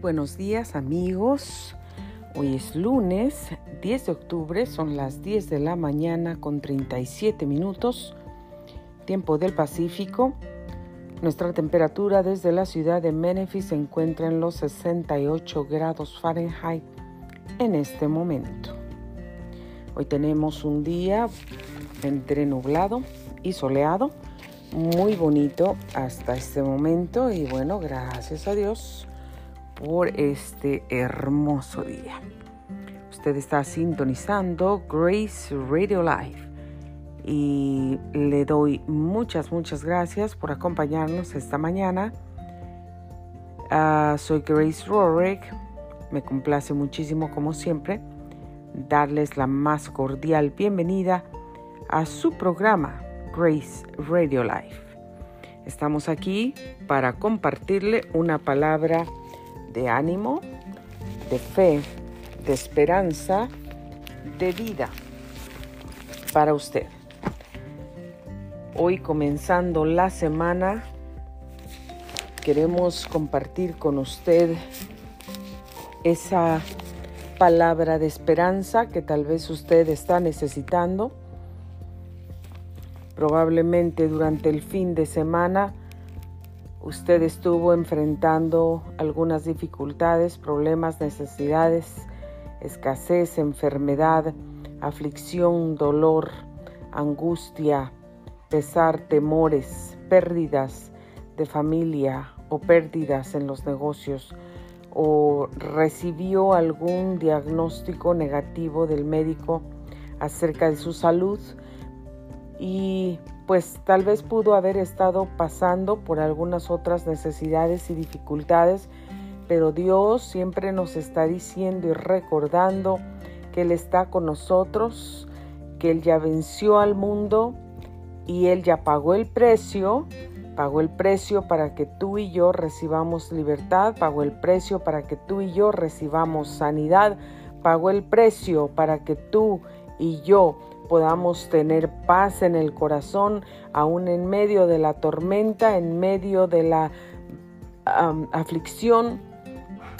buenos días amigos. Hoy es lunes 10 de octubre, son las 10 de la mañana con 37 minutos, tiempo del Pacífico. Nuestra temperatura desde la ciudad de Memphis se encuentra en los 68 grados Fahrenheit en este momento. Hoy tenemos un día entre nublado y soleado, muy bonito hasta este momento y bueno, gracias a Dios por este hermoso día. Usted está sintonizando Grace Radio Live y le doy muchas, muchas gracias por acompañarnos esta mañana. Ah, soy Grace Rorick. Me complace muchísimo, como siempre, darles la más cordial bienvenida a su programa Grace Radio Live. Estamos aquí para compartirle una palabra de ánimo, de fe, de esperanza, de vida para usted. Hoy comenzando la semana, queremos compartir con usted esa palabra de esperanza que tal vez usted está necesitando. Probablemente durante el fin de semana usted estuvo enfrentando algunas dificultades, problemas, necesidades, escasez, enfermedad, aflicción, dolor, angustia, pesar, temores, pérdidas de familia o pérdidas en los negocios o recibió algún diagnóstico negativo del médico acerca de su salud y pues tal vez pudo haber estado pasando por algunas otras necesidades y dificultades, pero Dios siempre nos está diciendo y recordando que Él está con nosotros, que Él ya venció al mundo y Él ya pagó el precio, pagó el precio para que tú y yo recibamos libertad, pagó el precio para que tú y yo recibamos sanidad, pagó el precio para que tú y yo podamos tener paz en el corazón, aún en medio de la tormenta, en medio de la aflicción,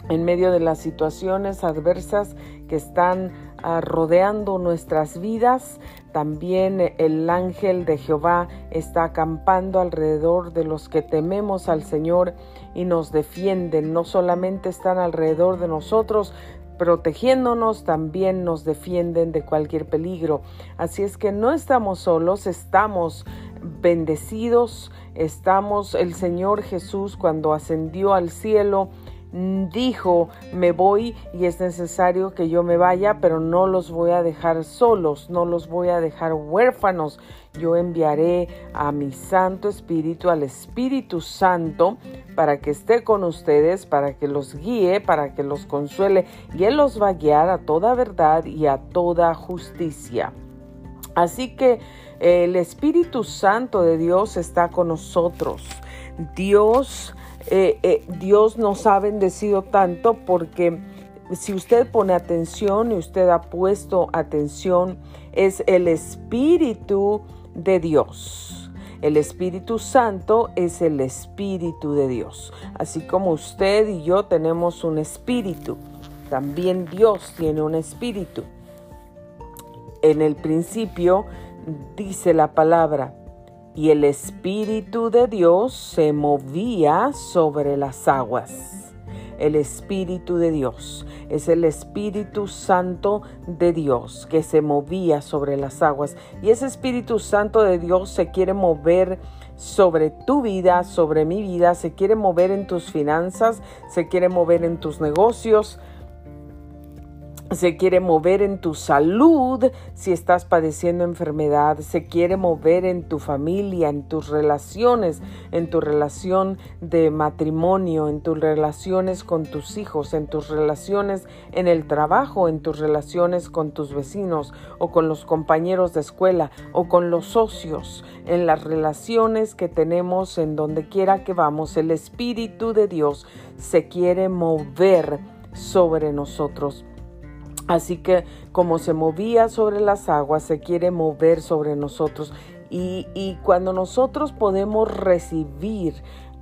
en medio de las situaciones adversas que están ah, rodeando nuestras vidas. También el ángel de Jehová está acampando alrededor de los que tememos al Señor y nos defienden. No solamente están alrededor de nosotros, protegiéndonos, también nos defienden de cualquier peligro. Así es que no estamos solos, estamos bendecidos, estamos, el Señor Jesús cuando ascendió al cielo, dijo, me voy y es necesario que yo me vaya, pero no los voy a dejar solos, no los voy a dejar huérfanos. Yo enviaré a mi Santo Espíritu, al Espíritu Santo, para que esté con ustedes, para que los guíe, para que los consuele, y Él los va a guiar a toda verdad y a toda justicia. Así que el Espíritu Santo de Dios está con nosotros. Dios eh, eh, Dios nos ha bendecido tanto porque si usted pone atención y usted ha puesto atención, es el Espíritu de Dios. El Espíritu Santo es el Espíritu de Dios. Así como usted y yo tenemos un espíritu, también Dios tiene un espíritu. En el principio dice la palabra, y el Espíritu de Dios se movía sobre las aguas. El Espíritu de Dios es el Espíritu Santo de Dios que se movía sobre las aguas. Y ese Espíritu Santo de Dios se quiere mover sobre tu vida, sobre mi vida, se quiere mover en tus finanzas, se quiere mover en tus negocios, se quiere mover en tu salud si estás padeciendo enfermedad, se quiere mover en tu familia, en tus relaciones, en tu relación de matrimonio, en tus relaciones con tus hijos, en tus relaciones en el trabajo, en tus relaciones con tus vecinos o con los compañeros de escuela o con los socios, en las relaciones que tenemos en donde quiera que vamos, el Espíritu de Dios se quiere mover sobre nosotros. Así que como se movía sobre las aguas, se quiere mover sobre nosotros. Y, cuando nosotros podemos recibir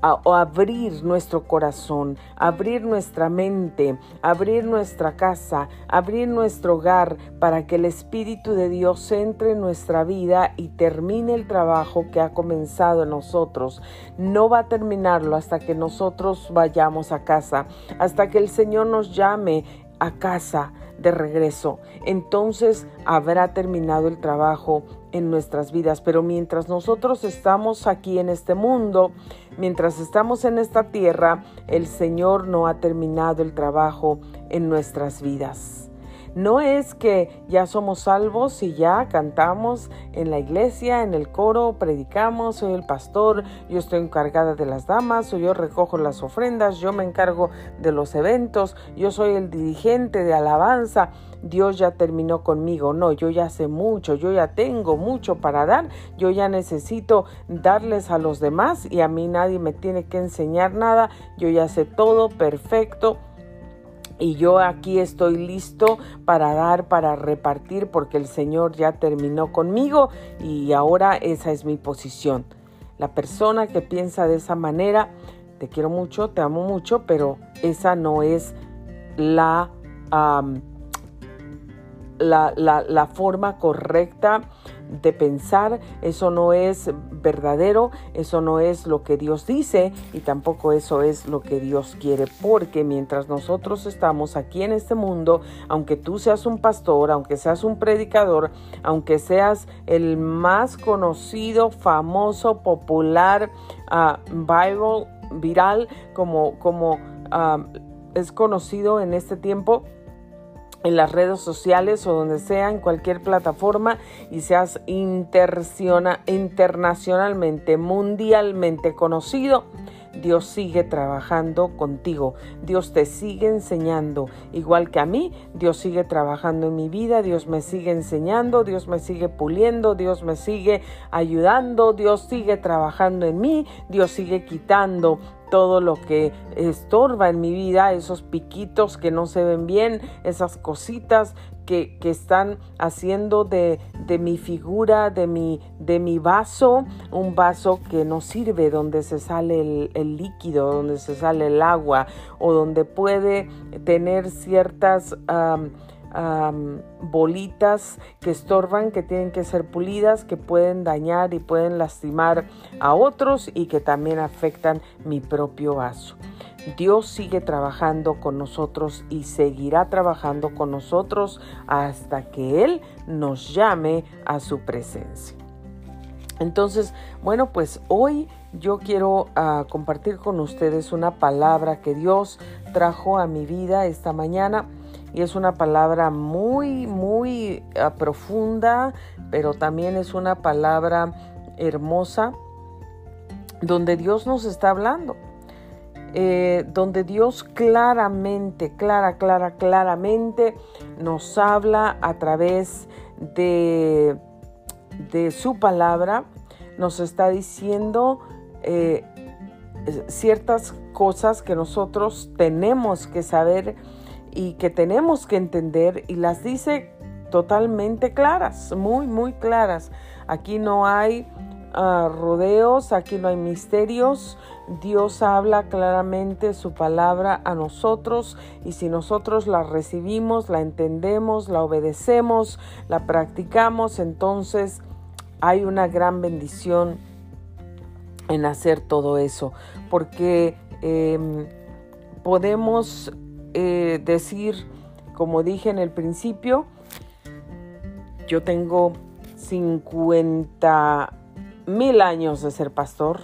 o abrir nuestro corazón, abrir nuestra mente, abrir nuestra casa, abrir nuestro hogar para que el Espíritu de Dios entre en nuestra vida y termine el trabajo que ha comenzado en nosotros. No va a terminarlo hasta que nosotros vayamos a casa, hasta que el Señor nos llame a casa de regreso. Entonces habrá terminado el trabajo en nuestras vidas. Pero mientras nosotros estamos aquí en este mundo, mientras estamos en esta tierra, el Señor no ha terminado el trabajo en nuestras vidas. No es que ya somos salvos y ya cantamos en la iglesia, en el coro, predicamos, soy el pastor, yo estoy encargada de las damas, o yo recojo las ofrendas, yo me encargo de los eventos, yo soy el dirigente de alabanza. Dios ya terminó conmigo. No, yo ya sé mucho, yo ya tengo mucho para dar, yo ya necesito darles a los demás y a mí nadie me tiene que enseñar nada, yo ya sé todo perfecto y yo aquí estoy listo para dar, para repartir, porque el Señor ya terminó conmigo y ahora esa es mi posición. La persona que piensa de esa manera, te quiero mucho, te amo mucho, pero esa no es la, la, la, forma correcta de pensar, eso no es verdadero, eso no es lo que Dios dice y tampoco eso es lo que Dios quiere, porque mientras nosotros estamos aquí en este mundo, aunque tú seas un pastor, aunque seas un predicador, aunque seas el más conocido, famoso, popular, uh, viral, viral, como, como ah, es conocido en este tiempo, en las redes sociales o donde sea, en cualquier plataforma y seas internacionalmente, mundialmente conocido, Dios sigue trabajando contigo, Dios te sigue enseñando, igual que a mí, Dios sigue trabajando en mi vida, Dios me sigue enseñando, Dios me sigue puliendo, Dios me sigue ayudando, Dios sigue trabajando en mí, Dios sigue quitando todo lo que estorba en mi vida, esos piquitos que no se ven bien, esas cositas que, están haciendo de, mi figura, de mi, de mi vaso, un vaso que no sirve, donde se sale el, líquido, donde se sale el agua o donde puede tener ciertas bolitas que estorban, que tienen que ser pulidas, que pueden dañar y pueden lastimar a otros y que también afectan mi propio vaso. Dios sigue trabajando con nosotros y seguirá trabajando con nosotros hasta que Él nos llame a su presencia. Entonces, bueno, pues hoy yo quiero ah, compartir con ustedes una palabra que Dios trajo a mi vida esta mañana y es una palabra muy, muy ah, profunda, pero también es una palabra hermosa donde Dios nos está hablando. Eh, donde Dios claramente, clara, clara, claramente nos habla a través de, de su palabra, nos está diciendo eh, ciertas cosas que nosotros tenemos que saber y que tenemos que entender y las dice totalmente claras, muy, muy claras. Aquí no hay ah, rodeos, aquí no hay misterios. Dios habla claramente su palabra a nosotros y si nosotros la recibimos, la entendemos, la obedecemos, la practicamos, entonces hay una gran bendición en hacer todo eso, porque em, podemos eh, decir, como dije en el principio, yo tengo 50 mil años de ser pastor.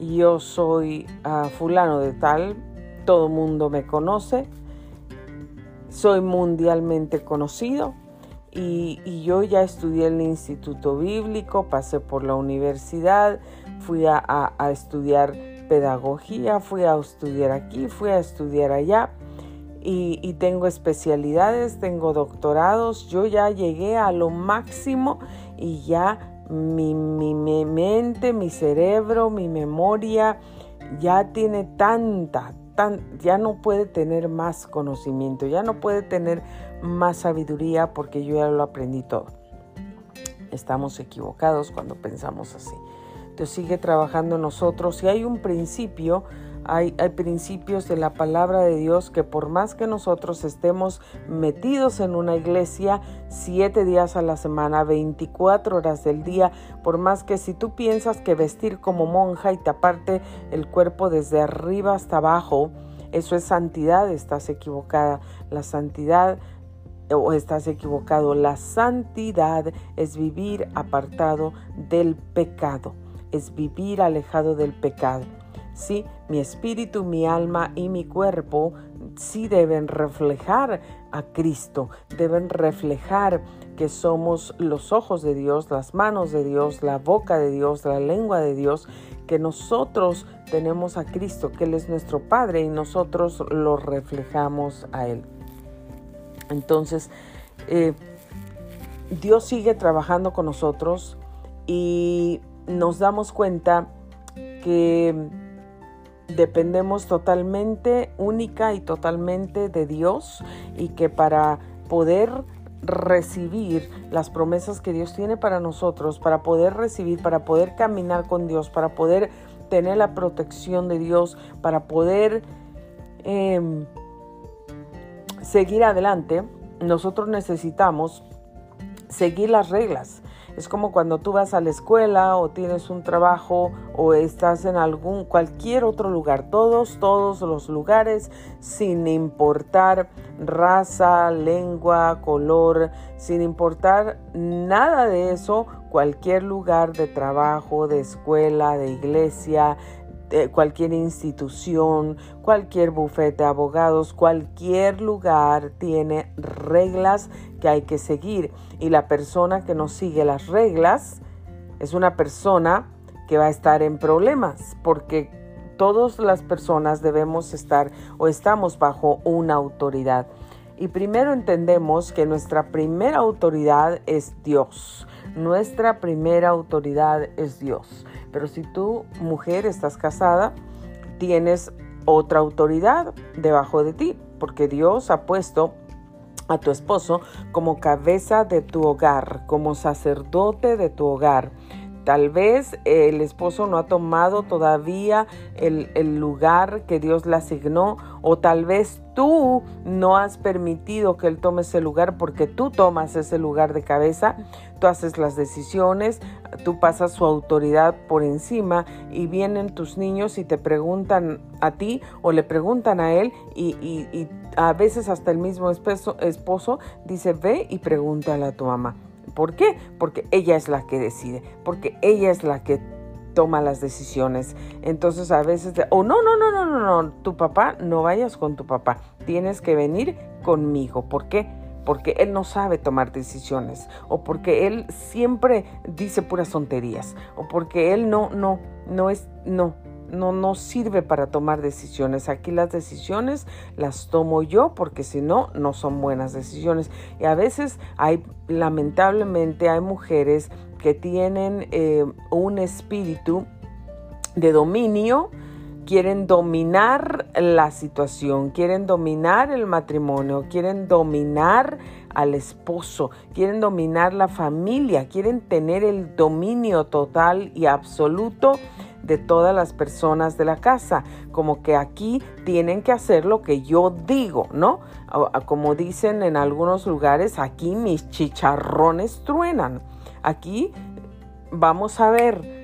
Yo soy ah, fulano de tal, todo mundo me conoce, soy mundialmente conocido y, yo ya estudié en el Instituto Bíblico, pasé por la universidad, fui a estudiar pedagogía, fui a estudiar aquí, fui a estudiar allá y, tengo especialidades, tengo doctorados, yo ya llegué a lo máximo y ya mi, mi, mente, mi cerebro, mi memoria ya tiene tanta, tan, ya no puede tener más conocimiento, ya no puede tener más sabiduría porque yo ya lo aprendí todo. Estamos equivocados cuando pensamos así. Dios sigue trabajando en nosotros y hay un principio hay, principios de la palabra de Dios que por más que nosotros estemos metidos en una iglesia siete días a la semana, 24 horas del día, por más que si tú piensas que vestir como monja y taparte el cuerpo desde arriba hasta abajo, eso es santidad, estás equivocada. La santidad o estás equivocado. La santidad es vivir apartado del pecado, es vivir alejado del pecado. Sí, mi espíritu, mi alma y mi cuerpo sí deben reflejar a Cristo, deben reflejar que somos los ojos de Dios, las manos de Dios, la boca de Dios, la lengua de Dios, que nosotros tenemos a Cristo, que Él es nuestro Padre y nosotros lo reflejamos a Él. Entonces, eh, Dios sigue trabajando con nosotros y nos damos cuenta que dependemos totalmente, única y totalmente de Dios y que para poder recibir las promesas que Dios tiene para nosotros, para poder recibir, para poder caminar con Dios, para poder tener la protección de Dios, para poder em, seguir adelante, nosotros necesitamos seguir las reglas. Es como cuando tú vas a la escuela o tienes un trabajo o estás en algún cualquier otro lugar, todos todos los lugares sin importar raza, lengua, color, sin importar nada de eso, cualquier lugar de trabajo, de escuela, de iglesia, cualquier institución, cualquier bufete de abogados, cualquier lugar tiene reglas que hay que seguir. Y la persona que no sigue las reglas es una persona que va a estar en problemas porque todas las personas debemos estar o estamos bajo una autoridad. Y primero entendemos que nuestra primera autoridad es Dios. Nuestra primera autoridad es Dios. Pero si tú, mujer, estás casada, tienes otra autoridad debajo de ti, porque Dios ha puesto a tu esposo como cabeza de tu hogar, como sacerdote de tu hogar. Tal vez el esposo no ha tomado todavía el, lugar que Dios le asignó o tal vez tú no has permitido que Él tome ese lugar porque tú tomas ese lugar de cabeza, tú haces las decisiones, tú pasas su autoridad por encima y vienen tus niños y te preguntan a ti o le preguntan a Él y, a veces hasta el mismo esposo, esposo dice ve y pregúntale a tu mamá. ¿Por qué? Porque ella es la que decide, porque ella es la que toma las decisiones. Entonces a veces, o oh, no, no, no, no, no, no, tu papá, no vayas con tu papá, tienes que venir conmigo. ¿Por qué? Porque él no sabe tomar decisiones, o porque él siempre dice puras tonterías, o porque él no, no, no es, no, no, no sirve para tomar decisiones. Aquí las decisiones las tomo yo porque si no, no son buenas decisiones. Y a veces hay, lamentablemente, hay mujeres que tienen eh, un espíritu de dominio, quieren dominar la situación, quieren dominar el matrimonio, quieren dominar al esposo, quieren dominar la familia, quieren tener el dominio total y absoluto de todas las personas de la casa, como que aquí tienen que hacer lo que yo digo, ¿no? Como dicen en algunos lugares, aquí mis chicharrones truenan. Aquí vamos a ver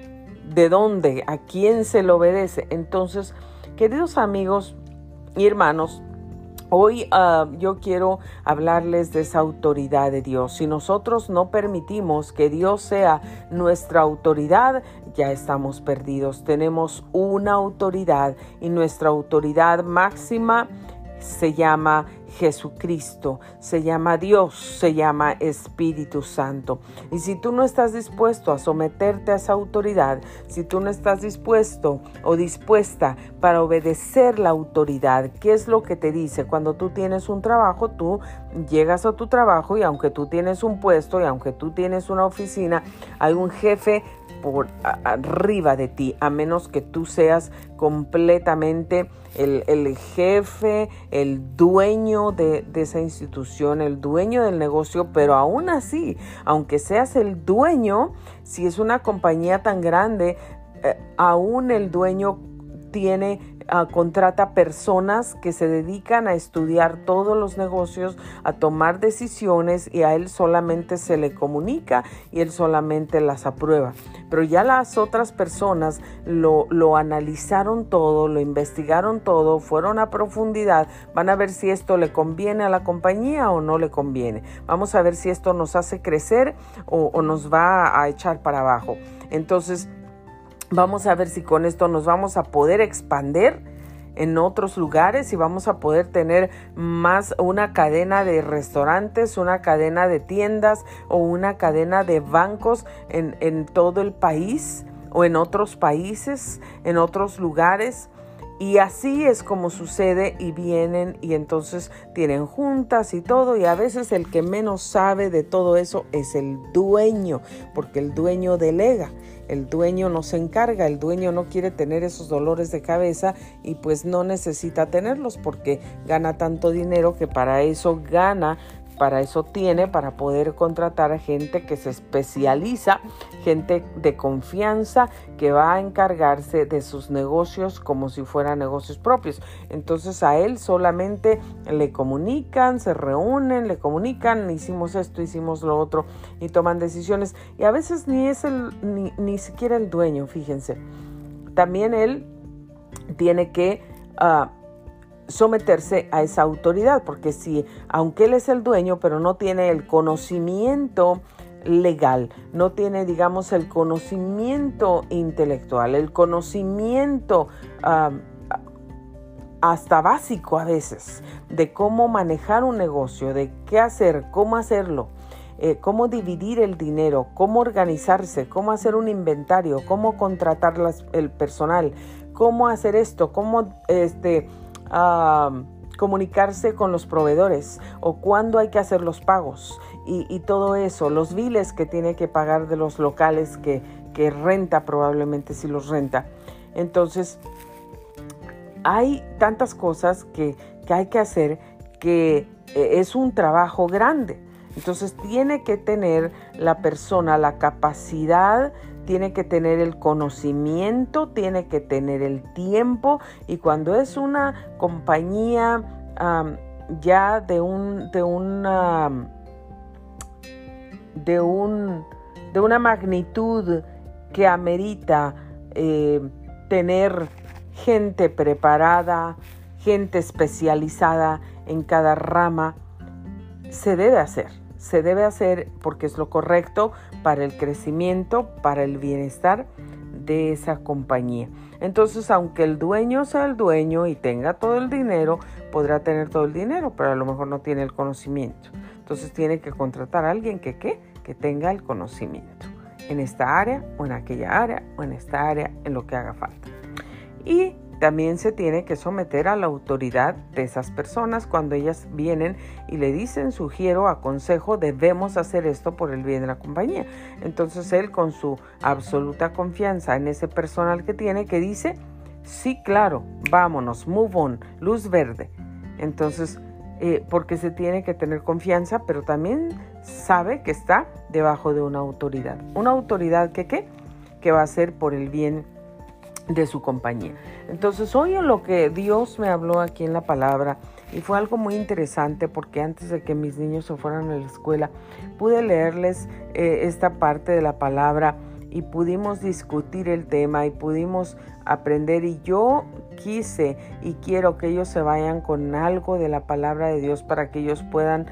de dónde, a quién se le obedece. Entonces, queridos amigos y hermanos, Hoy ah, yo quiero hablarles de esa autoridad de Dios. Si nosotros no permitimos que Dios sea nuestra autoridad, ya estamos perdidos. Tenemos una autoridad y nuestra autoridad máxima se llama Jesucristo, se llama Dios, se llama Espíritu Santo. Y si tú no estás dispuesto a someterte a esa autoridad, si tú no estás dispuesto o dispuesta para obedecer la autoridad, ¿qué es lo que te dice? Cuando tú tienes un trabajo, tú llegas a tu trabajo y aunque tú tienes un puesto y aunque tú tienes una oficina, hay un jefe por arriba de ti, a menos que tú seas completamente el, jefe, el dueño de, de, esa institución, el dueño del negocio, pero aún así, aunque seas el dueño, si es una compañía tan grande, eh, aún el dueño tiene contrata personas que se dedican a estudiar todos los negocios, a tomar decisiones y a él solamente se le comunica y él solamente las aprueba. Pero ya las otras personas lo, lo analizaron todo, lo investigaron todo, fueron a profundidad, van a ver si esto le conviene a la compañía o no le conviene. Vamos a ver si esto nos hace crecer o, o nos va a echar para abajo. Entonces, Vamos a ver si con esto nos vamos a poder expander en otros lugares y vamos a poder tener más una cadena de restaurantes, una cadena de tiendas o una cadena de bancos en, en todo el país o en otros países, en otros lugares. Y así es como sucede y vienen y entonces tienen juntas y todo y a veces el que menos sabe de todo eso es el dueño, porque el dueño delega. El dueño no se encarga, el dueño no quiere tener esos dolores de cabeza y pues no necesita tenerlos porque gana tanto dinero que para eso gana para eso tiene, para poder contratar a gente que se especializa, gente de confianza que va a encargarse de sus negocios como si fueran negocios propios. Entonces a él solamente le comunican, se reúnen, le comunican, hicimos esto, hicimos lo otro y toman decisiones. Y a veces ni es el, ni, ni siquiera el dueño, fíjense. También él tiene que... Ah, someterse a esa autoridad, porque si, aunque él es el dueño, pero no tiene el conocimiento legal, no tiene, digamos, el conocimiento intelectual, el conocimiento hasta básico a veces de cómo manejar un negocio, de qué hacer, cómo hacerlo, eh, cómo dividir el dinero, cómo organizarse, cómo hacer un inventario, cómo contratar el personal, cómo hacer esto, cómo este, comunicarse con los proveedores o cuándo hay que hacer los pagos y, todo eso, los biles que tiene que pagar de los locales que, que renta probablemente si los renta. Entonces, hay tantas cosas que, que hay que hacer que eh, es un trabajo grande. Entonces tiene que tener la persona la capacidad tiene que tener el conocimiento, tiene que tener el tiempo y cuando es una compañía ya de un de una de un de una magnitud que amerita eh, tener gente preparada, gente especializada en cada rama, se debe hacer se debe hacer porque es lo correcto para el crecimiento, para el bienestar de esa compañía. Entonces, aunque el dueño sea el dueño y tenga todo el dinero, podrá tener todo el dinero, pero a lo mejor no tiene el conocimiento. Entonces tiene que contratar a alguien que, que tenga el conocimiento en esta área o en aquella área o en esta área, en lo que haga falta. Y también se tiene que someter a la autoridad de esas personas cuando ellas vienen y le dicen, sugiero, aconsejo, debemos hacer esto por el bien de la compañía. Entonces él con su absoluta confianza en ese personal que tiene que dice, sí, claro, vámonos, move on, luz verde. Entonces, eh, porque se tiene que tener confianza, pero también sabe que está debajo de una autoridad. Una autoridad que, ¿qué? que va a ser por el bien de su compañía. Entonces, hoy lo que Dios me habló aquí en la palabra y fue algo muy interesante porque antes de que mis niños se fueran a la escuela, pude leerles eh, esta parte de la palabra y pudimos discutir el tema y pudimos aprender y yo quise y quiero que ellos se vayan con algo de la palabra de Dios para que ellos puedan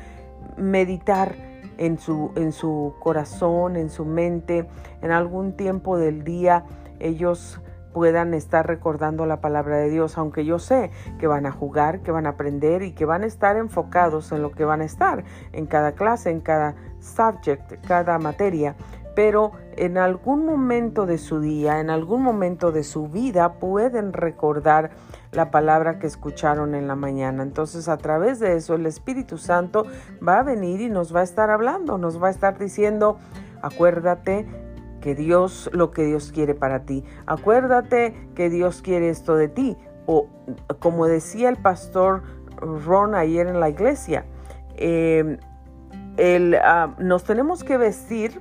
meditar en su, en su corazón, en su mente, en algún tiempo del día ellos puedan estar recordando la palabra de Dios, aunque yo sé que van a jugar, que van a aprender y que van a estar enfocados en lo que van a estar en cada clase, en cada subject, cada materia, pero en algún momento de su día, en algún momento de su vida pueden recordar la palabra que escucharon en la mañana. Entonces a través de eso el Espíritu Santo va a venir y nos va a estar hablando, nos va a estar diciendo, acuérdate que Dios, lo que Dios quiere para ti. Acuérdate que Dios quiere esto de ti. O como decía el pastor Ron ayer en la iglesia, em, el, ah, nos tenemos que vestir,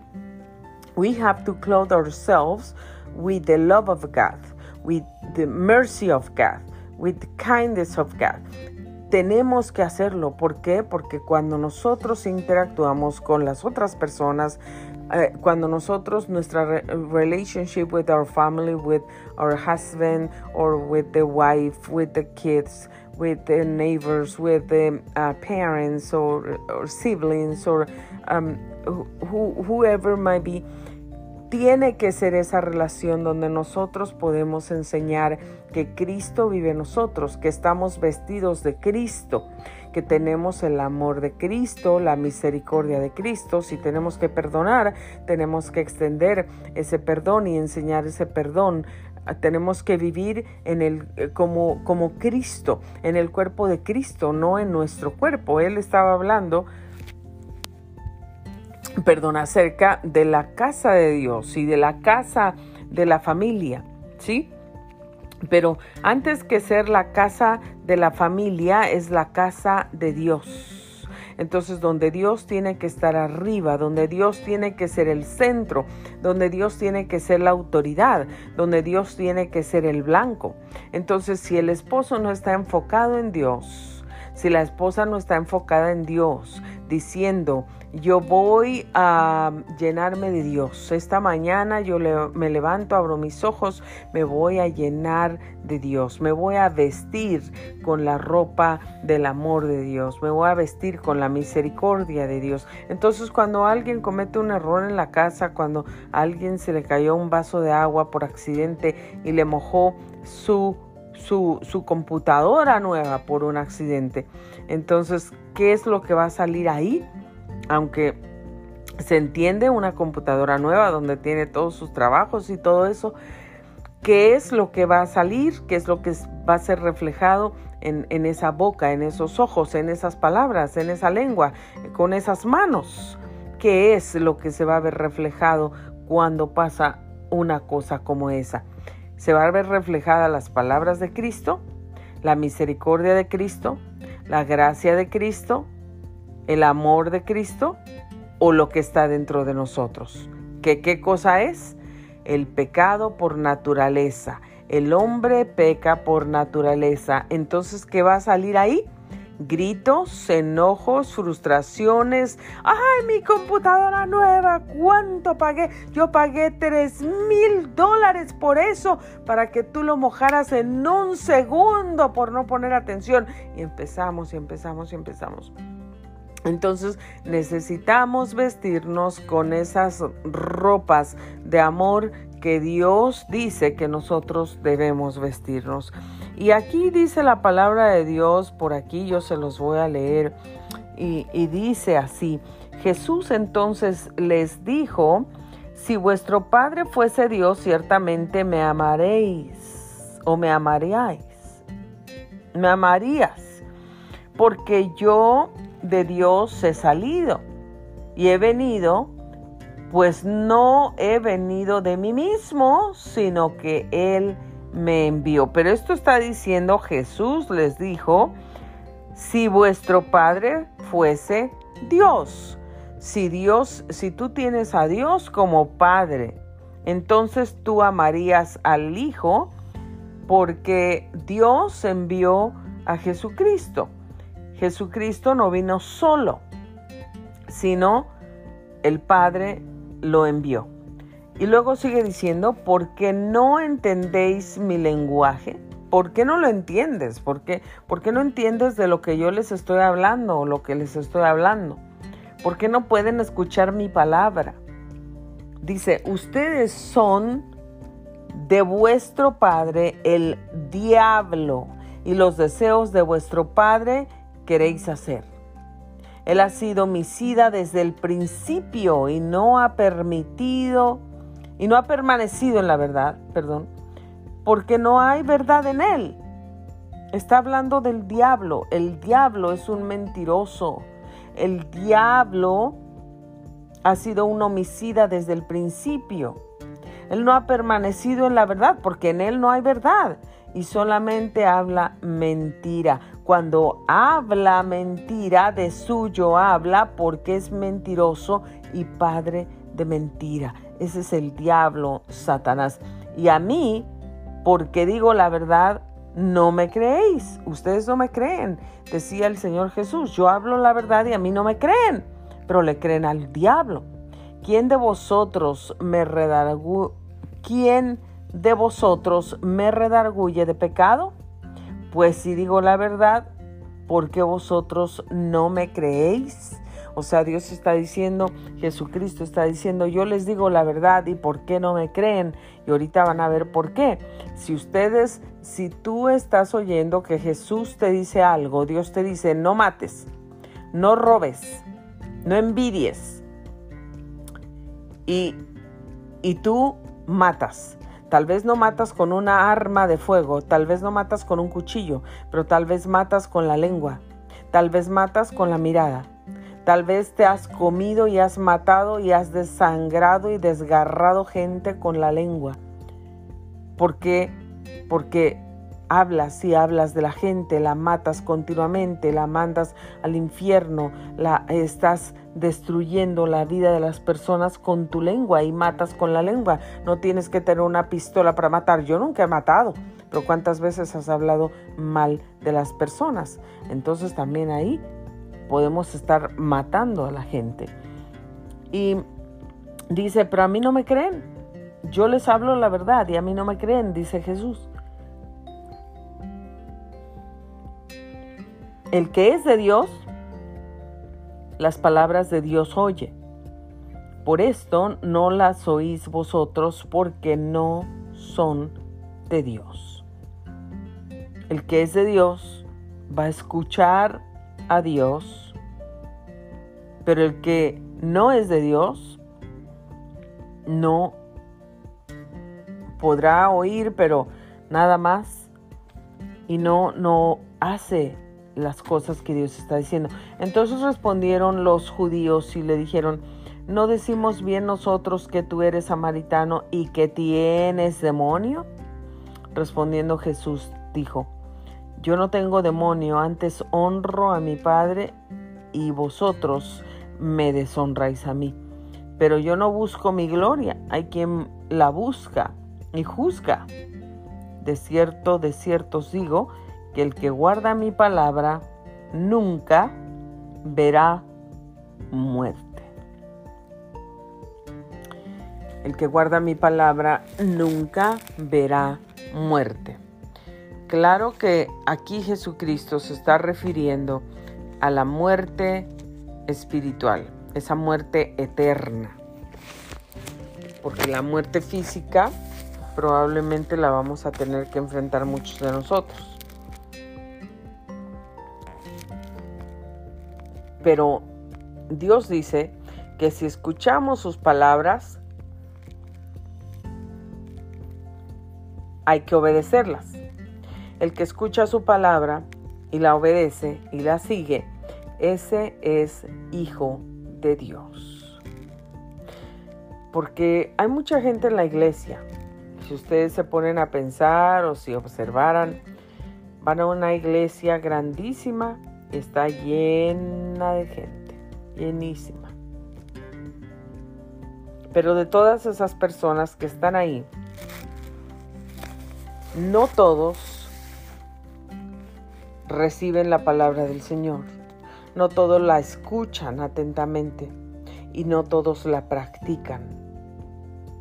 we have to clothe ourselves with the love of God, with the mercy of God, with the kindness of God. Tenemos que hacerlo. ¿Por qué? Porque cuando nosotros interactuamos con las otras personas, eh, cuando nosotros, nuestra re relationship with our family, with our husband, or with the wife, with the kids, with the neighbors, with the uh, parents, or, or, siblings, or um, who, whoever might be, tiene que ser esa relación donde nosotros podemos enseñar que Cristo vive en nosotros, que estamos vestidos de Cristo que tenemos el amor de Cristo, la misericordia de Cristo. Si tenemos que perdonar, tenemos que extender ese perdón y enseñar ese perdón tenemos que vivir en el eh, como como Cristo, en el cuerpo de Cristo, no en nuestro cuerpo. Él estaba hablando perdón, acerca de la casa de Dios y de la casa de la familia, ¿sí? Pero antes que ser la casa de la familia, es la casa de Dios. Entonces, donde Dios tiene que estar arriba, donde Dios tiene que ser el centro, donde Dios tiene que ser la autoridad, donde Dios tiene que ser el blanco. Entonces, si el esposo no está enfocado en Dios, si la esposa no está enfocada en Dios, diciendo, yo voy a llenarme de Dios. Esta mañana yo me levanto, abro mis ojos, me voy a llenar de Dios. Me voy a vestir con la ropa del amor de Dios. Me voy a vestir con la misericordia de Dios. Entonces cuando alguien comete un error en la casa, cuando alguien se le cayó un vaso de agua por accidente y le mojó su su, su, computadora nueva por un accidente. Entonces, ¿qué es lo que va a salir ahí? Aunque se entiende una computadora nueva donde tiene todos sus trabajos y todo eso, ¿qué es lo que va a salir? ¿Qué es lo que va a ser reflejado en, esa boca, en esos ojos, en esas palabras, en esa lengua, con esas manos? ¿Qué es lo que se va a ver reflejado cuando pasa una cosa como esa? Se va a ver reflejada las palabras de Cristo, la misericordia de Cristo, la gracia de Cristo, el amor de Cristo o lo que está dentro de nosotros. ¿Qué, ¿Qué cosa es? El pecado por naturaleza. El hombre peca por naturaleza. Entonces, ¿qué va a salir ahí? Gritos, enojos, frustraciones. ¡Ay, mi computadora nueva! ¿Cuánto pagué? Yo pagué tres mil dólares por eso, para que tú lo mojaras en un segundo por no poner atención. Y empezamos y empezamos y empezamos. Entonces necesitamos vestirnos con esas ropas de amor que Dios dice que nosotros debemos vestirnos. Y aquí dice la palabra de Dios, por aquí yo se los voy a leer, y, dice así, Jesús entonces les dijo, si vuestro Padre fuese Dios, ciertamente me amaréis o me amaríais, me amarías, porque yo de Dios he salido y he venido, pues no he venido de mí mismo, sino que Él me envió. Pero esto está diciendo Jesús les dijo, si vuestro Padre fuese Dios, si Dios, si tú tienes a Dios como Padre, entonces tú amarías al Hijo porque Dios envió a Jesucristo. Jesucristo no vino solo, sino el Padre lo envió. Y luego sigue diciendo, ¿por qué no entendéis mi lenguaje? ¿Por qué no lo entiendes? ¿Por qué, ¿Por qué no entiendes de lo que yo les estoy hablando o lo que les estoy hablando? ¿Por qué no pueden escuchar mi palabra? Dice, ustedes son de vuestro padre el diablo y los deseos de vuestro padre queréis hacer. Él ha sido homicida desde el principio y no ha permitido y no ha permanecido en la verdad, perdón, porque no hay verdad en él. Está hablando del diablo. El diablo es un mentiroso. El diablo ha sido un homicida desde el principio. Él no ha permanecido en la verdad porque en él no hay verdad y solamente habla mentira. Cuando habla mentira, de suyo habla porque es mentiroso y padre de mentira. Ese es el diablo, Satanás. Y a mí, porque digo la verdad, no me creéis. Ustedes no me creen, decía el Señor Jesús. Yo hablo la verdad y a mí no me creen, pero le creen al diablo. ¿Quién de vosotros me redarguye? ¿Quién de vosotros me redarguye de pecado? Pues si digo la verdad, ¿por qué vosotros no me creéis? O sea, Dios está diciendo, Jesucristo está diciendo, yo les digo la verdad y por qué no me creen. Y ahorita van a ver por qué. Si ustedes, si tú estás oyendo que Jesús te dice algo, Dios te dice, no mates, no robes, no envidies. Y, y tú matas. Tal vez no matas con una arma de fuego, tal vez no matas con un cuchillo, pero tal vez matas con la lengua, tal vez matas con la mirada, Tal vez te has comido y has matado y has desangrado y desgarrado gente con la lengua. ¿Por qué? Porque hablas y hablas de la gente, la matas continuamente, la mandas al infierno, la estás destruyendo la vida de las personas con tu lengua y matas con la lengua. No tienes que tener una pistola para matar. Yo nunca he matado, pero ¿cuántas veces has hablado mal de las personas? Entonces también ahí podemos estar matando a la gente. Y dice, pero a mí no me creen. Yo les hablo la verdad y a mí no me creen, dice Jesús. El que es de Dios, las palabras de Dios oye. Por esto no las oís vosotros porque no son de Dios. El que es de Dios va a escuchar a Dios, pero el que no es de Dios no podrá oír, pero nada más y no no hace las cosas que Dios está diciendo. Entonces respondieron los judíos y le dijeron, ¿no decimos bien nosotros que tú eres samaritano y que tienes demonio? Respondiendo Jesús dijo, yo no tengo demonio, antes honro a mi Padre y vosotros me deshonráis a mí. Pero yo no busco mi gloria, hay quien la busca y juzga. De cierto, de cierto os digo, que el que guarda mi palabra nunca verá muerte. El que guarda mi palabra nunca verá muerte. Claro que aquí Jesucristo se está refiriendo a la muerte espiritual, esa muerte eterna. Porque la muerte física probablemente la vamos a tener que enfrentar muchos de nosotros. Pero Dios dice que si escuchamos sus palabras, hay que obedecerlas. El que escucha su palabra y la obedece y la sigue, ese es hijo de Dios. Porque hay mucha gente en la iglesia. Si ustedes se ponen a pensar o si observaran, van a una iglesia grandísima, está llena de gente, llenísima. Pero de todas esas personas que están ahí, no todos reciben la palabra del Señor. No todos la escuchan atentamente y no todos la practican,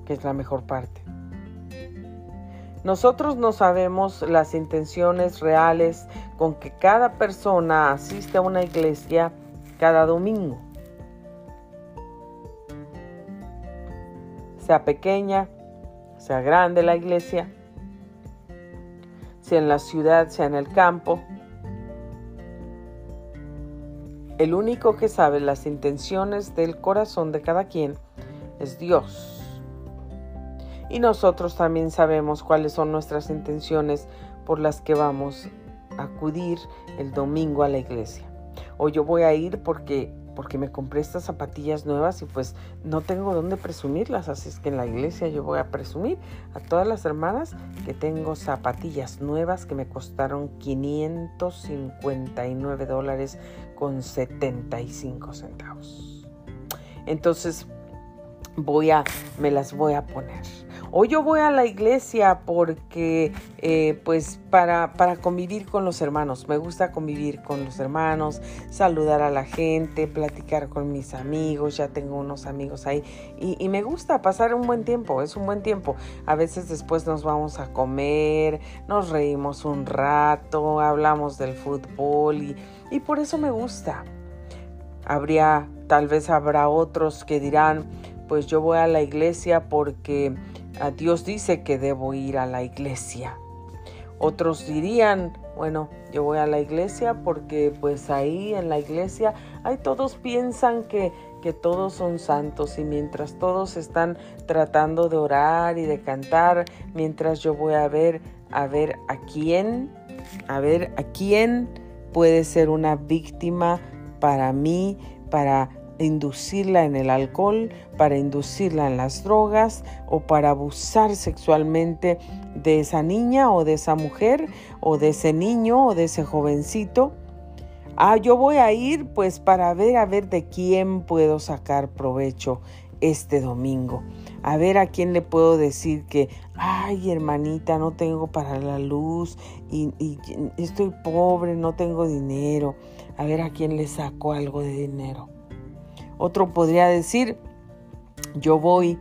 que es la mejor parte. Nosotros no sabemos las intenciones reales con que cada persona asiste a una iglesia cada domingo. Sea pequeña, sea grande la iglesia, sea en la ciudad, sea en el campo, El único que sabe las intenciones del corazón de cada quien es Dios. Y nosotros también sabemos cuáles son nuestras intenciones por las que vamos acudir el domingo a la iglesia. O yo voy a ir porque porque me compré estas zapatillas nuevas y pues no tengo dónde presumirlas, así es que en la iglesia yo voy a presumir a todas las hermanas que tengo zapatillas nuevas que me costaron 559 dólares con 75 centavos. Entonces voy a, me las voy a poner. O yo voy a la iglesia porque, eh, pues, para, para convivir con los hermanos. Me gusta convivir con los hermanos, saludar a la gente, platicar con mis amigos. Ya tengo unos amigos ahí. Y, y me gusta pasar un buen tiempo, es un buen tiempo. A veces después nos vamos a comer, nos reímos un rato, hablamos del fútbol y, y por eso me gusta. Habría, tal vez habrá otros que dirán, pues yo voy a la iglesia porque Dios dice que debo ir a la iglesia. Otros dirían, bueno, yo voy a la iglesia porque pues ahí en la iglesia, ahí todos piensan que, que todos son santos y mientras todos están tratando de orar y de cantar, mientras yo voy a ver, a ver a quién, a ver a quién puede ser una víctima para mí, para inducirla en el alcohol, para inducirla en las drogas o para abusar sexualmente de esa niña o de esa mujer o de ese niño o de ese jovencito. Ah, yo voy a ir pues para ver a ver de quién puedo sacar provecho este domingo. A ver a quién le puedo decir que, ay hermanita, no tengo para la luz y, y estoy pobre, no tengo dinero. A ver a quién le saco algo de dinero. Otro podría decir, yo voy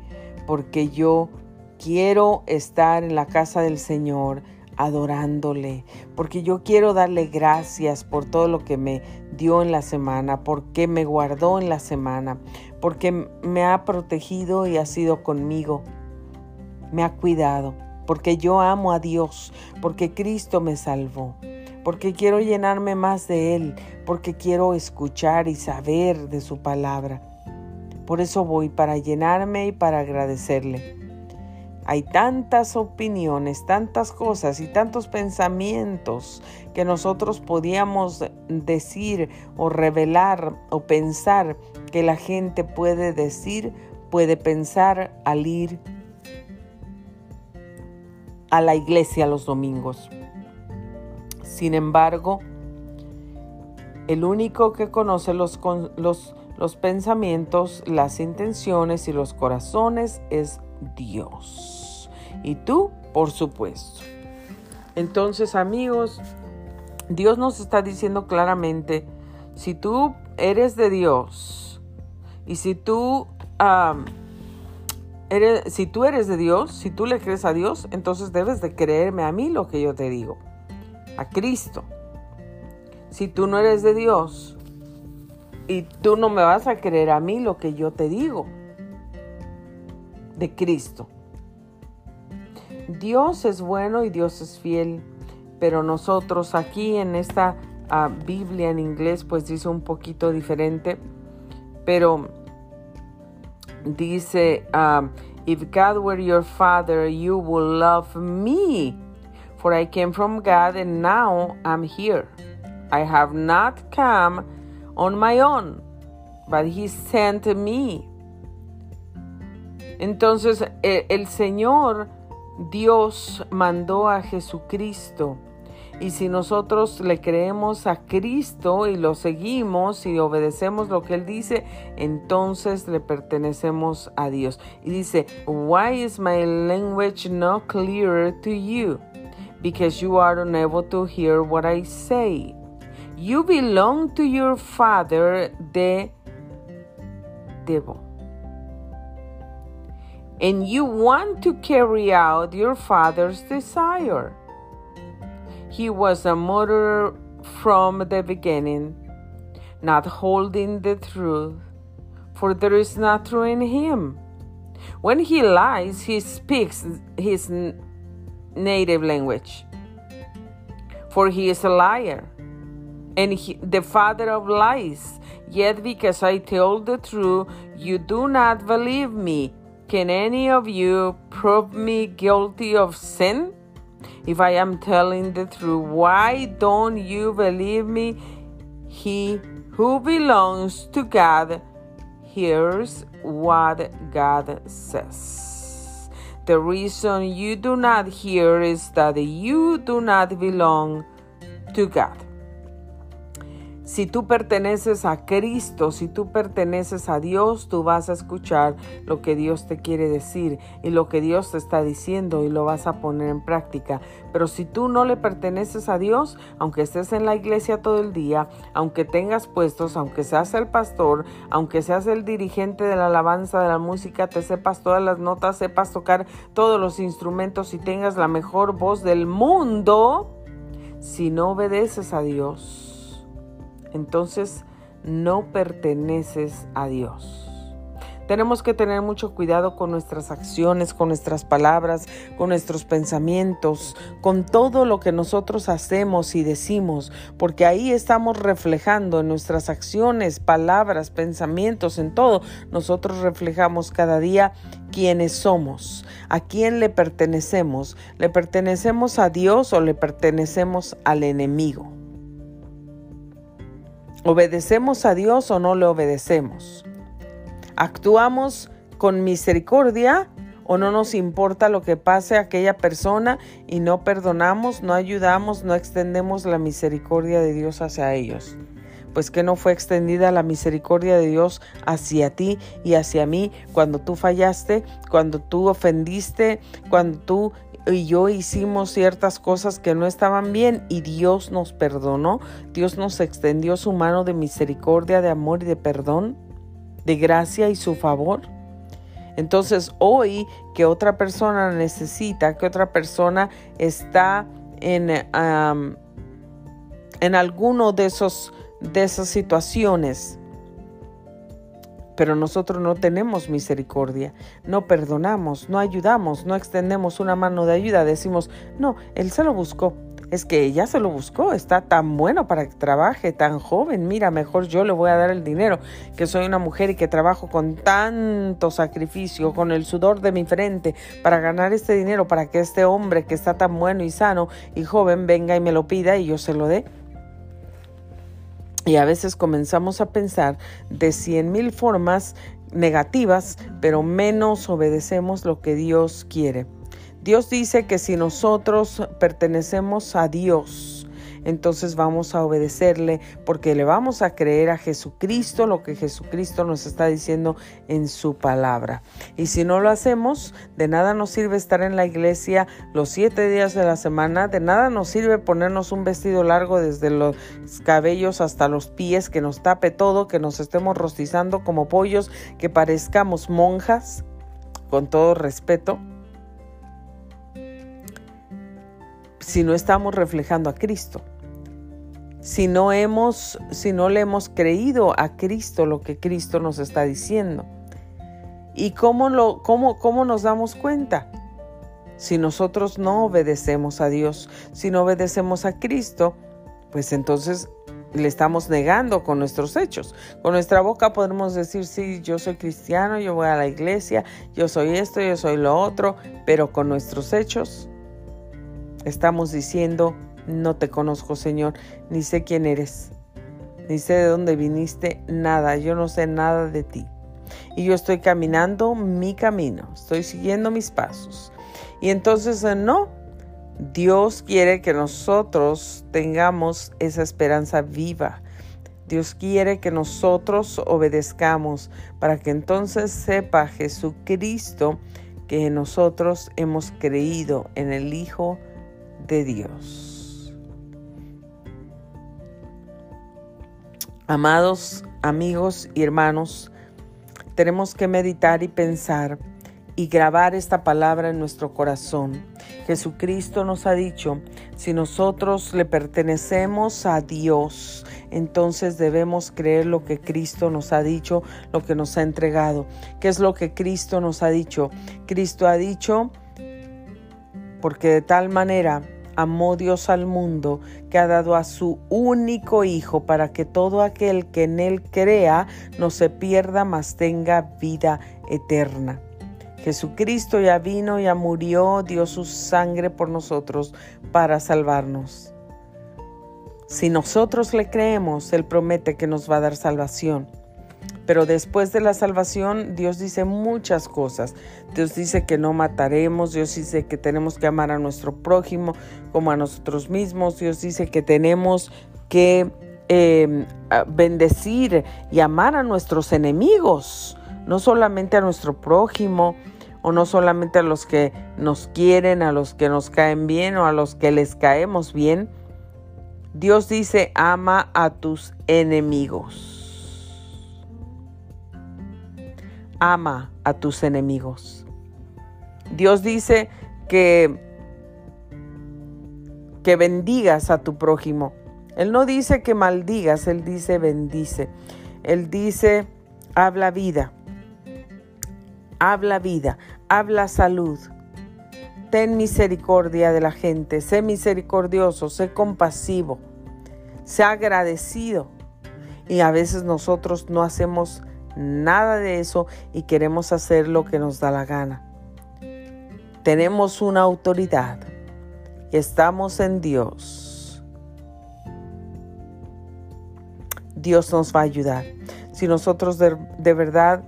porque yo quiero estar en la casa del Señor adorándole, porque yo quiero darle gracias por todo lo que me dio en la semana, porque me guardó en la semana, porque me ha protegido y ha sido conmigo, me ha cuidado, porque yo amo a Dios, porque Cristo me salvó porque quiero llenarme más de Él, porque quiero escuchar y saber de su palabra. Por eso voy para llenarme y para agradecerle. Hay tantas opiniones, tantas cosas y tantos pensamientos que nosotros podíamos decir o revelar o pensar que la gente puede decir, puede pensar al ir a la iglesia los domingos. Sin embargo, el único que conoce los, los, pensamientos, las intenciones y los corazones es Dios. Y tú, por supuesto. Entonces, amigos, Dios nos está diciendo claramente, si tú eres de Dios y si tú, eres, si tú eres de Dios, si tú le crees a Dios, entonces debes de creerme a mí lo que yo te digo a Cristo. Si tú no eres de Dios y tú no me vas a creer a mí lo que yo te digo de Cristo. Dios es bueno y Dios es fiel, pero nosotros aquí en esta ah, Biblia en inglés pues dice un poquito diferente, pero dice, ah, if God were your father, you would love me For I came from God and now I'm here. I have not come on my own, but He sent me. Entonces el Señor Dios mandó a Jesucristo. Y si nosotros le creemos a Cristo y lo seguimos y obedecemos lo que Él dice, entonces le pertenecemos a Dios. Y dice, Why is my language not clearer to you? Because you are unable to hear what I say. You belong to your father, the devil. And you want to carry out your father's desire. He was a murderer from the beginning, not holding the truth, for there is not truth in him. When he lies, he speaks his native language. For he is a liar and he, the father of lies. Yet because I told the truth, you do not believe me. Can any of you prove me guilty of sin? If I am telling the truth, why don't you believe me? He who belongs to God hears what God says. The reason you do not hear is that you do not belong to God. Si tú perteneces a Cristo, si tú perteneces a Dios, tú vas a escuchar lo que Dios te quiere decir y lo que Dios te está diciendo y lo vas a poner en práctica. Pero si tú no le perteneces a Dios, aunque estés en la iglesia todo el día, aunque tengas puestos, aunque seas el pastor, aunque seas el dirigente de la alabanza, de la música, te sepas todas las notas, sepas tocar todos los instrumentos y tengas la mejor voz del mundo, si no obedeces a Dios, entonces no perteneces a Dios. Tenemos que tener mucho cuidado con nuestras acciones, con nuestras palabras, con nuestros pensamientos, con todo lo que nosotros hacemos y decimos, porque ahí estamos reflejando en nuestras acciones, palabras, pensamientos, en todo. Nosotros reflejamos cada día quiénes somos, a quién le pertenecemos. ¿Le pertenecemos a Dios o le pertenecemos al enemigo? ¿Obedecemos a Dios o no le obedecemos? ¿Actuamos con misericordia o no nos importa lo que pase a aquella persona y no perdonamos, no ayudamos, no extendemos la misericordia de Dios hacia ellos? Pues que no fue extendida la misericordia de Dios hacia ti y hacia mí cuando tú fallaste, cuando tú ofendiste, cuando tú y yo hicimos ciertas cosas que no estaban bien y Dios nos perdonó, Dios nos extendió su mano de misericordia, de amor y de perdón, de gracia y su favor. Entonces hoy que otra persona necesita, que otra persona está en, en alguno de, esos, de esas situaciones, pero nosotros no tenemos misericordia, no perdonamos, no ayudamos, no extendemos una mano de ayuda, decimos, no, él se lo buscó, es que ella se lo buscó, está tan bueno para que trabaje, tan joven, mira, mejor yo le voy a dar el dinero, que soy una mujer y que trabajo con tanto sacrificio, con el sudor de mi frente, para ganar este dinero, para que este hombre que está tan bueno y sano y joven venga y me lo pida y yo se lo dé. Y a veces comenzamos a pensar de cien mil formas negativas, pero menos obedecemos lo que Dios quiere. Dios dice que si nosotros pertenecemos a Dios, entonces vamos a obedecerle porque le vamos a creer a Jesucristo lo que Jesucristo nos está diciendo en su palabra. Y si no lo hacemos, de nada nos sirve estar en la iglesia los siete días de la semana, de nada nos sirve ponernos un vestido largo desde los cabellos hasta los pies, que nos tape todo, que nos estemos rostizando como pollos, que parezcamos monjas, con todo respeto. si no estamos reflejando a Cristo si no hemos, si no le hemos creído a Cristo lo que Cristo nos está diciendo. ¿Y cómo, lo, cómo, cómo nos damos cuenta? Si nosotros no obedecemos a Dios, si no obedecemos a Cristo, pues entonces le estamos negando con nuestros hechos. Con nuestra boca podemos decir, sí, yo soy cristiano, yo voy a la iglesia, yo soy esto, yo soy lo otro, pero con nuestros hechos estamos diciendo, no te conozco, Señor, ni sé quién eres, ni sé de dónde viniste, nada, yo no sé nada de ti. Y yo estoy caminando mi camino, estoy siguiendo mis pasos. Y entonces eh, no, Dios quiere que nosotros tengamos esa esperanza viva. Dios quiere que nosotros obedezcamos para que entonces sepa Jesucristo que nosotros hemos creído en el Hijo de Dios. Amados amigos y hermanos, tenemos que meditar y pensar y grabar esta palabra en nuestro corazón. Jesucristo nos ha dicho, si nosotros le pertenecemos a Dios, entonces debemos creer lo que Cristo nos ha dicho, lo que nos ha entregado. ¿Qué es lo que Cristo nos ha dicho? Cristo ha dicho, porque de tal manera amó Dios al mundo que ha dado a su único Hijo para que todo aquel que en Él crea no se pierda, mas tenga vida eterna. Jesucristo ya vino, ya murió, dio su sangre por nosotros para salvarnos. Si nosotros le creemos, Él promete que nos va a dar salvación. Pero después de la salvación, Dios dice muchas cosas. Dios dice que no mataremos, Dios dice que tenemos que amar a nuestro prójimo como a nosotros mismos, Dios dice que tenemos que em, bendecir y amar a nuestros enemigos, no solamente a nuestro prójimo, o no solamente a los que nos quieren, a los que nos caen bien o a los que les caemos bien. Dios dice, ama a tus enemigos. Ama a tus enemigos. Dios dice que que bendigas a tu prójimo. Él no dice que maldigas, él dice bendice. Él dice habla vida habla vida, habla salud. Ten misericordia de la gente, sé misericordioso, sé compasivo, sé agradecido. Y a veces nosotros no hacemos nada de eso y queremos hacer lo que nos da la gana. Tenemos una autoridad estamos en Dios. Dios nos va a ayudar. Si nosotros de, de verdad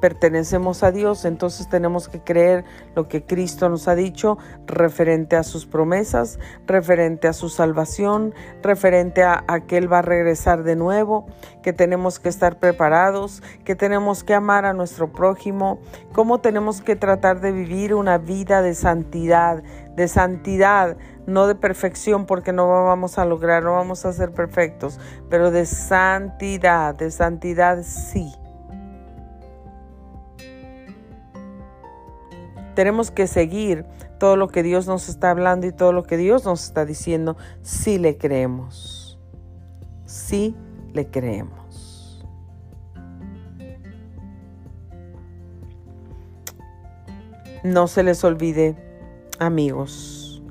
pertenecemos a Dios, entonces tenemos que creer lo que Cristo nos ha dicho referente a sus promesas, referente a su salvación, referente a, que Él va a regresar de nuevo, que tenemos que estar preparados, que tenemos que amar a nuestro prójimo, cómo tenemos que tratar de vivir una vida de santidad, de santidad, no de perfección porque no vamos a lograr, no vamos a ser perfectos, pero de santidad, de santidad sí Tenemos que seguir todo lo que Dios nos está hablando y todo lo que Dios nos está diciendo si le creemos. Si le creemos. No se les olvide, amigos.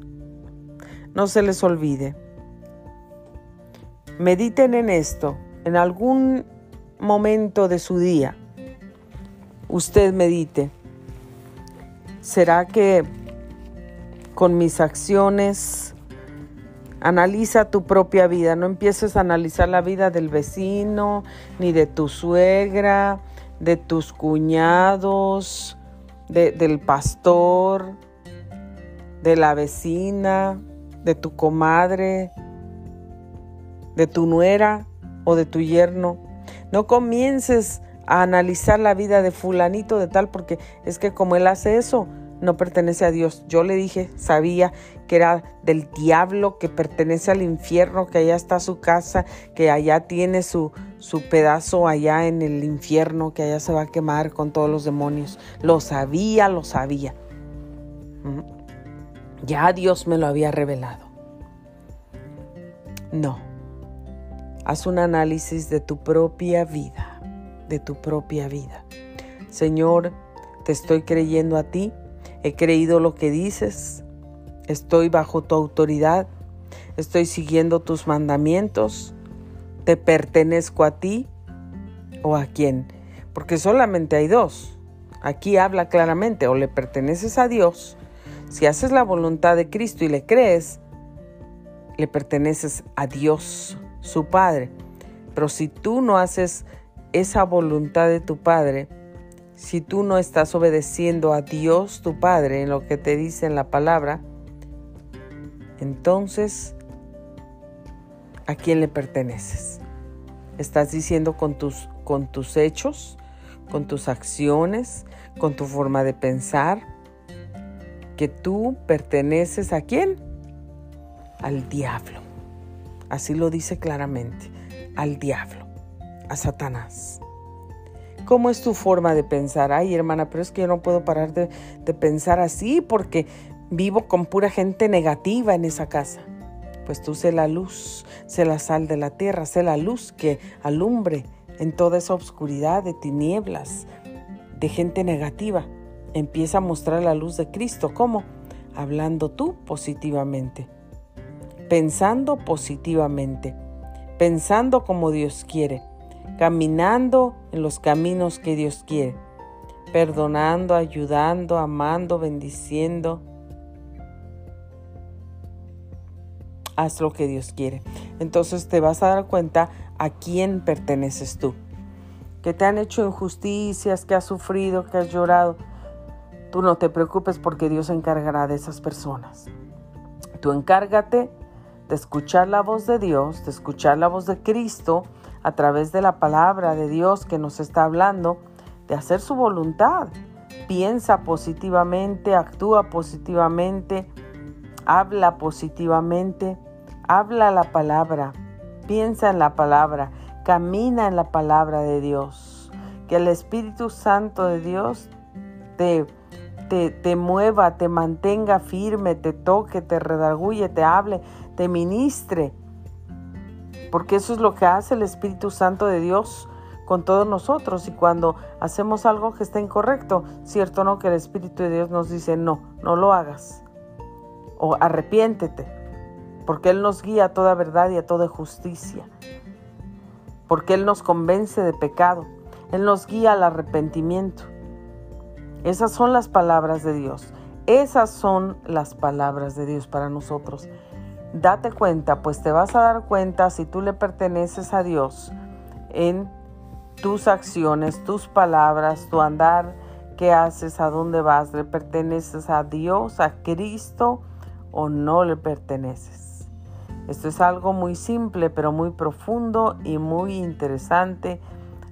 No se les olvide. Mediten en esto en algún momento de su día. Usted medite ¿Será que con mis acciones analiza tu propia vida? No empieces a analizar la vida del vecino, ni de tu suegra, de tus cuñados, del pastor, de la vecina, de tu comadre, de tu nuera o de tu yerno. No comiences a analizar la vida de fulanito de tal porque es que como él hace eso, no pertenece a Dios. Yo le dije, sabía que era del diablo, que pertenece al infierno, que allá está su casa, que allá tiene su, su pedazo allá en el infierno, que allá se va a quemar con todos los demonios. Lo sabía, lo sabía. Ya Dios me lo había revelado. No. Haz un análisis de tu propia vida, de tu propia vida. Señor, te estoy creyendo a ti He creído lo que dices. Estoy bajo tu autoridad. Estoy siguiendo tus mandamientos. ¿Te pertenezco a ti o a quién? Porque solamente hay dos. Aquí habla claramente, o le perteneces a Dios. Si haces la voluntad de Cristo y le crees, le perteneces a Dios, su Padre. Pero si tú no haces esa voluntad de tu Padre, si tú no estás obedeciendo a Dios tu Padre en lo que te dice en la palabra, entonces, ¿a quién le perteneces? ¿Estás diciendo con tus, con tus hechos, con tus acciones, con tu forma de pensar, que tú perteneces a quién? Al diablo. Así lo dice claramente, al diablo, a Satanás. ¿Cómo es tu forma de pensar? Ay, hermana, pero es que yo no puedo parar de, pensar así porque vivo con pura gente negativa en esa casa. Pues tú sé la luz, sé la sal de la tierra, sé la luz que alumbre en toda esa oscuridad de tinieblas, de gente negativa. Empieza a mostrar la luz de Cristo. ¿Cómo? Hablando tú positivamente, pensando positivamente, pensando como Dios quiere, caminando en los caminos que Dios quiere, perdonando, ayudando, amando, bendiciendo. Haz lo que Dios quiere. Entonces te vas a dar cuenta a quién perteneces tú. Que te han hecho injusticias, que has sufrido, que has llorado. Tú no te preocupes porque Dios se encargará de esas personas. Tú encárgate de escuchar la voz de Dios, de escuchar la voz de Cristo a través de la palabra de Dios que nos está hablando, de hacer su voluntad. Piensa positivamente, actúa positivamente, habla positivamente, habla la palabra, piensa en la palabra, camina en la palabra de Dios. Que el Espíritu Santo de Dios te, te, te mueva, te mantenga firme, te toque, te redarguye, te hable, te ministre. Porque eso es lo que hace el Espíritu Santo de Dios con todos nosotros. Y cuando hacemos algo que está incorrecto, cierto no que el Espíritu de Dios nos dice, no, no lo hagas. O arrepiéntete. Porque Él nos guía a toda verdad y a toda justicia. Porque Él nos convence de pecado. Él nos guía al arrepentimiento. Esas son las palabras de Dios. Esas son las palabras de Dios para nosotros. Date cuenta, pues te vas a dar cuenta si tú le perteneces a Dios en tus acciones, tus palabras, tu andar, qué haces, a dónde vas, le perteneces a Dios, a Cristo o no le perteneces. Esto es algo muy simple, pero muy profundo y muy interesante,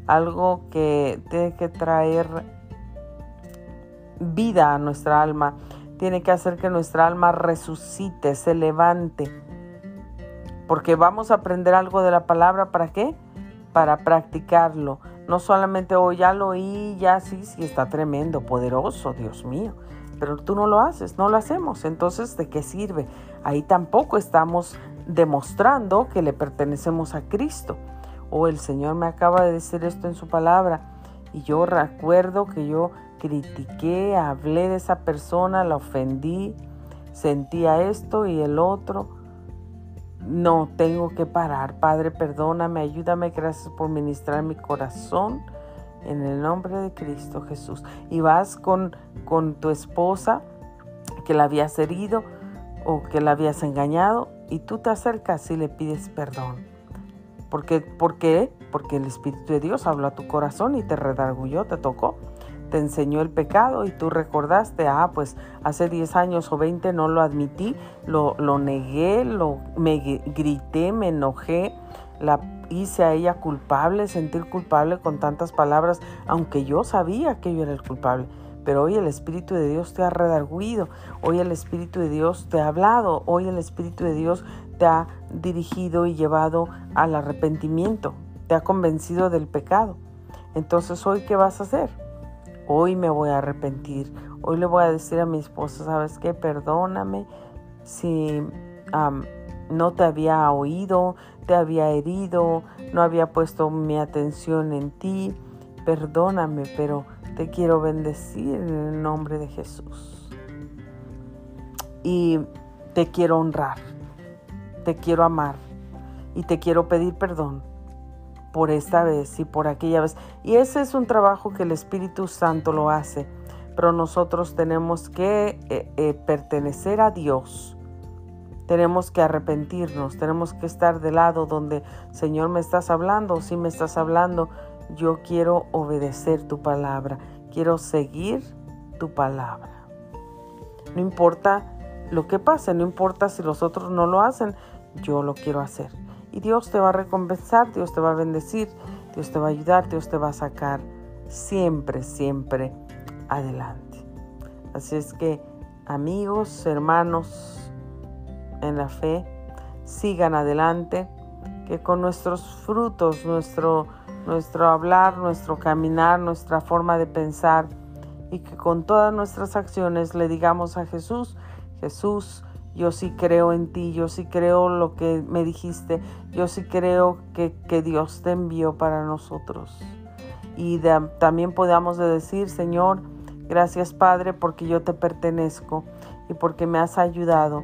algo que tiene que traer vida a nuestra alma, tiene que hacer que nuestra alma resucite, se levante, porque vamos a aprender algo de la palabra, ¿para qué? para practicarlo. No solamente, oh, ya lo oí, ya sí, sí, está tremendo, poderoso, Dios mío. Pero tú no lo haces, no lo hacemos. Entonces, ¿de qué sirve? Ahí tampoco estamos demostrando que le pertenecemos a Cristo. O oh, el Señor me acaba de decir esto en su palabra. Y yo recuerdo que yo critiqué, hablé de esa persona, la ofendí, sentía esto y el otro. No, tengo que parar. Padre, perdóname, ayúdame. Gracias por ministrar mi corazón. En el nombre de Cristo Jesús. Y vas con, con tu esposa que la habías herido o que la habías engañado y tú te acercas y le pides perdón. Porque, ¿Por qué? Porque el Espíritu de Dios habló a tu corazón y te redargulló, te tocó te enseñó el pecado y tú recordaste, ah, pues hace 10 años o 20 no lo admití, lo, negué, lo, me grité, me enojé, la hice a ella culpable, sentir culpable con tantas palabras, aunque yo sabía que yo era el culpable. Pero hoy el Espíritu de Dios te ha redarguido, hoy el Espíritu de Dios te ha hablado, hoy el Espíritu de Dios te ha dirigido y llevado al arrepentimiento, te ha convencido del pecado. Entonces, ¿hoy qué vas a hacer? Hoy me voy a arrepentir. Hoy le voy a decir a mi esposa, ¿sabes qué? Perdóname si no te había oído, te había herido, no había puesto mi atención en ti. Perdóname, pero te quiero bendecir en el nombre de Jesús. Y te quiero honrar, te quiero amar y te quiero pedir perdón por esta vez y por aquella vez. Y ese es un trabajo que el Espíritu Santo lo hace, pero nosotros tenemos que eh, eh, pertenecer a Dios. Tenemos que arrepentirnos, tenemos que estar del lado donde, Señor, me estás hablando, si me estás hablando, yo quiero obedecer tu palabra, quiero seguir tu palabra. No importa lo que pase, no importa si los otros no lo hacen, yo lo quiero hacer y Dios te va a recompensar, Dios te va a bendecir, Dios te va a ayudar, Dios te va a sacar siempre, siempre adelante. Así es que amigos, hermanos en la fe, sigan adelante, que con nuestros frutos, nuestro, nuestro hablar, nuestro caminar, nuestra forma de pensar, y que con todas nuestras acciones le digamos a Jesús, Jesús, yo sí creo en ti, yo sí creo lo que me dijiste, yo sí creo que, Dios te envió para nosotros. Y también podamos decir, Señor, gracias Padre porque yo te pertenezco y porque me has ayudado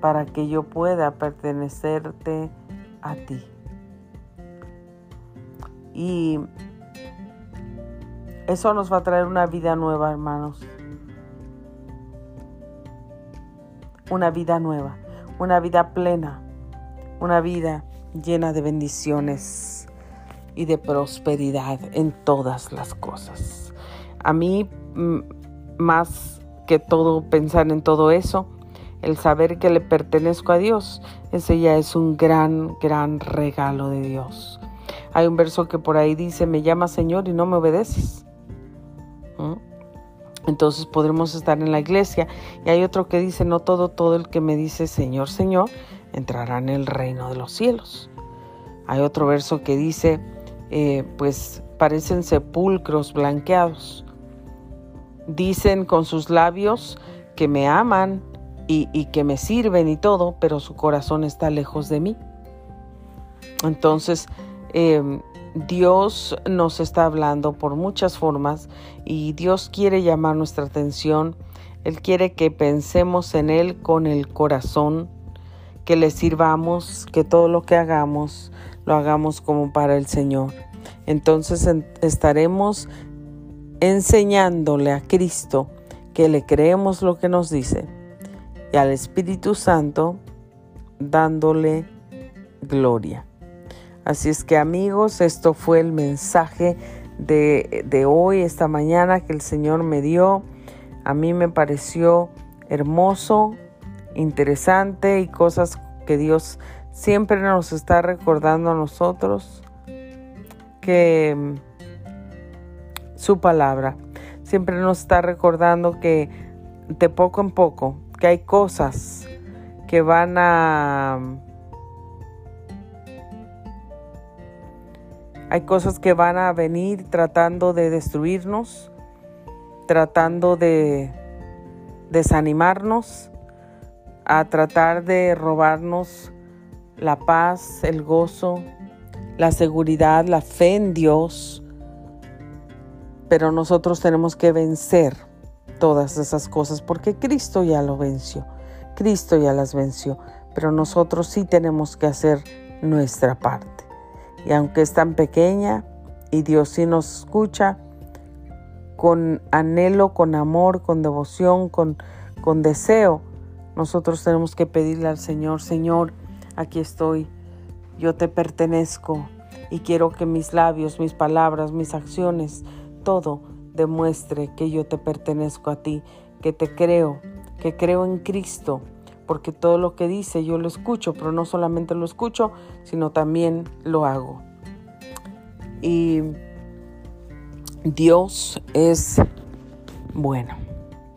para que yo pueda pertenecerte a ti. Y eso nos va a traer una vida nueva, hermanos. Una vida nueva, una vida plena, una vida llena de bendiciones y de prosperidad en todas las cosas. A mí, mm, más que todo pensar en todo eso, el saber que le pertenezco a Dios, ese ya es un gran, gran regalo de Dios. Hay un verso que por ahí dice, me llama Señor y no me obedeces. Entonces podremos estar en la iglesia. Y hay otro que dice, no todo, todo el que me dice Señor, Señor, entrará en el reino de los cielos. Hay otro verso que dice, eh, pues parecen sepulcros blanqueados. Dicen con sus labios que me aman y, que me sirven y todo, pero su corazón está lejos de mí. Entonces, em, Dios nos está hablando por muchas formas y Dios quiere llamar nuestra atención. Él quiere que pensemos en Él con el corazón, que le sirvamos, que todo lo que hagamos lo hagamos como para el Señor. Entonces estaremos enseñándole a Cristo que le creemos lo que nos dice y al Espíritu Santo dándole gloria. Así es que amigos, esto fue el mensaje de, de, hoy, esta mañana que el Señor me dio. A mí me pareció hermoso, interesante y cosas que Dios siempre nos está recordando a nosotros que mm, su palabra siempre nos está recordando que de poco en poco, que hay cosas que van a... Hay cosas que van a venir tratando de destruirnos, tratando de desanimarnos, a tratar de robarnos la paz, el gozo, la seguridad, la fe en Dios. Pero nosotros tenemos que vencer todas esas cosas porque Cristo ya lo venció. Cristo ya las venció. Pero nosotros sí tenemos que hacer nuestra parte. Y aunque es tan pequeña y Dios sí nos escucha, con anhelo, con amor, con devoción, con, con deseo, nosotros tenemos que pedirle al Señor, Señor, aquí estoy, yo te pertenezco y quiero que mis labios, mis palabras, mis acciones, todo demuestre que yo te pertenezco a ti, que te creo, que creo en Cristo, porque todo lo que dice yo lo escucho, pero no solamente lo escucho, sino también lo hago. Y Dios es bueno,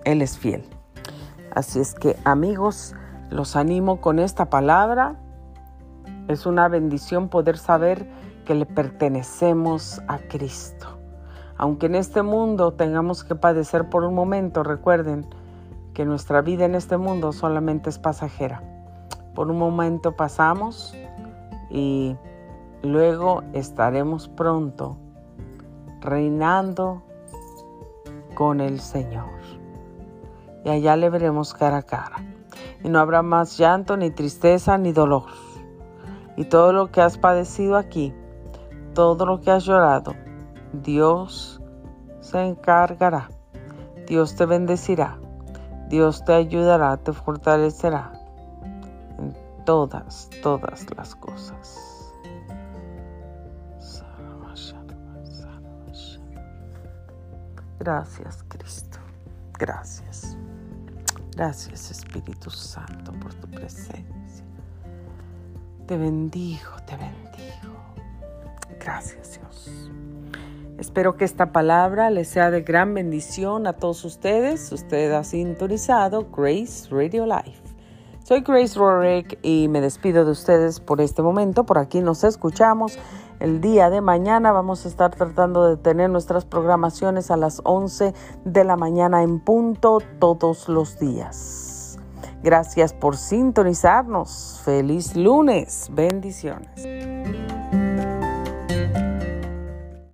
Él es fiel. Así es que amigos, los animo con esta palabra es una bendición poder saber que le pertenecemos a Cristo. Aunque en este mundo tengamos que padecer por un momento, recuerden que nuestra vida en este mundo solamente es pasajera. Por un momento pasamos y luego estaremos pronto reinando con el Señor. Y allá le veremos cara a cara. Y no habrá más llanto, ni tristeza, ni dolor y todo lo que has padecido aquí, todo lo que has llorado, Dios se encargará. Dios te bendecirá. Dios te ayudará, te fortalecerá en todas, todas las cosas. Gracias Cristo. Gracias. Gracias Espíritu Santo por tu presencia. Te bendigo, te bendigo. Gracias Dios. Espero que esta palabra les sea de gran bendición a todos ustedes. Usted ha sintonizado Grace Radio Life. Soy Grace Rorick y me despido de ustedes por este momento. Por aquí nos escuchamos el día de mañana. Vamos a estar tratando de tener nuestras programaciones a las 11 de la mañana en punto todos los días. Gracias por sintonizarnos. Feliz lunes. Bendiciones.